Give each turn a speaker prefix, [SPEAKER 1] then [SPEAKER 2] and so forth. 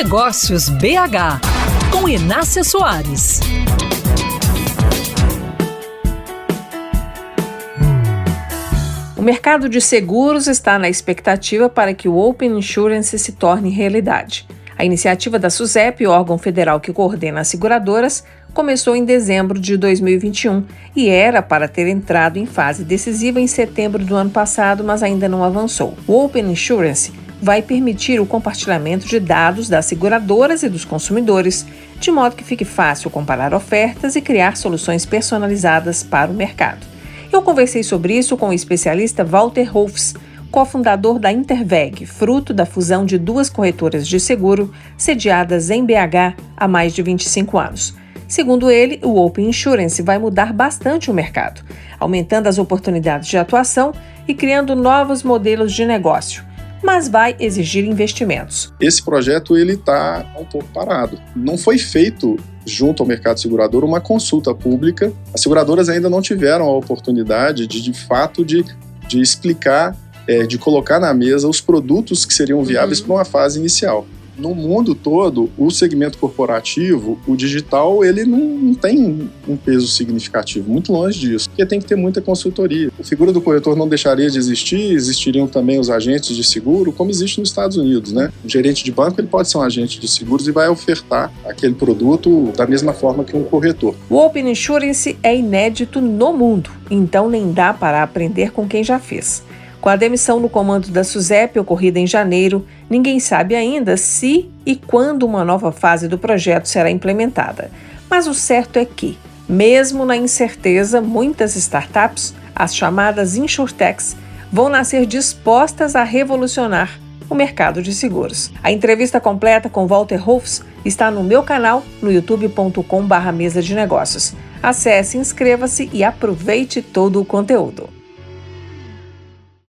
[SPEAKER 1] Negócios BH, com Inácia Soares.
[SPEAKER 2] O mercado de seguros está na expectativa para que o Open Insurance se torne realidade. A iniciativa da SUSEP, órgão federal que coordena as seguradoras, começou em dezembro de 2021 e era para ter entrado em fase decisiva em setembro do ano passado, mas ainda não avançou. O Open Insurance vai permitir o compartilhamento de dados das seguradoras e dos consumidores, de modo que fique fácil comparar ofertas e criar soluções personalizadas para o mercado. Eu conversei sobre isso com o especialista Walter Rolfs, cofundador da Interveg, fruto da fusão de duas corretoras de seguro sediadas em BH há mais de 25 anos. Segundo ele, o Open Insurance vai mudar bastante o mercado, aumentando as oportunidades de atuação e criando novos modelos de negócio mas vai exigir investimentos.
[SPEAKER 3] Esse projeto ele está um pouco parado. Não foi feito junto ao mercado segurador uma consulta pública. As seguradoras ainda não tiveram a oportunidade de, de fato, de, de explicar, é, de colocar na mesa os produtos que seriam viáveis uhum. para uma fase inicial no mundo todo, o segmento corporativo, o digital, ele não, não, tem um peso significativo, muito longe disso, porque tem que ter muita consultoria. A figura do corretor não deixaria de existir, existiriam também os agentes de seguro, como existe nos Estados Unidos, né? O gerente de banco, ele pode ser um agente de seguros e vai ofertar aquele produto da mesma forma que um corretor.
[SPEAKER 2] O Open Insurance é inédito no mundo, então nem dá para aprender com quem já fez. Com a demissão no comando da SUSEP ocorrida em janeiro, ninguém sabe ainda se e quando uma nova fase do projeto será implementada. Mas o certo é que, mesmo na incerteza, muitas startups, as chamadas insurtechs, vão nascer dispostas a revolucionar o mercado de seguros. A entrevista completa com Walter Rolfs está no meu canal no youtube.com/mesa de negócios. Acesse, inscreva-se e aproveite todo o conteúdo.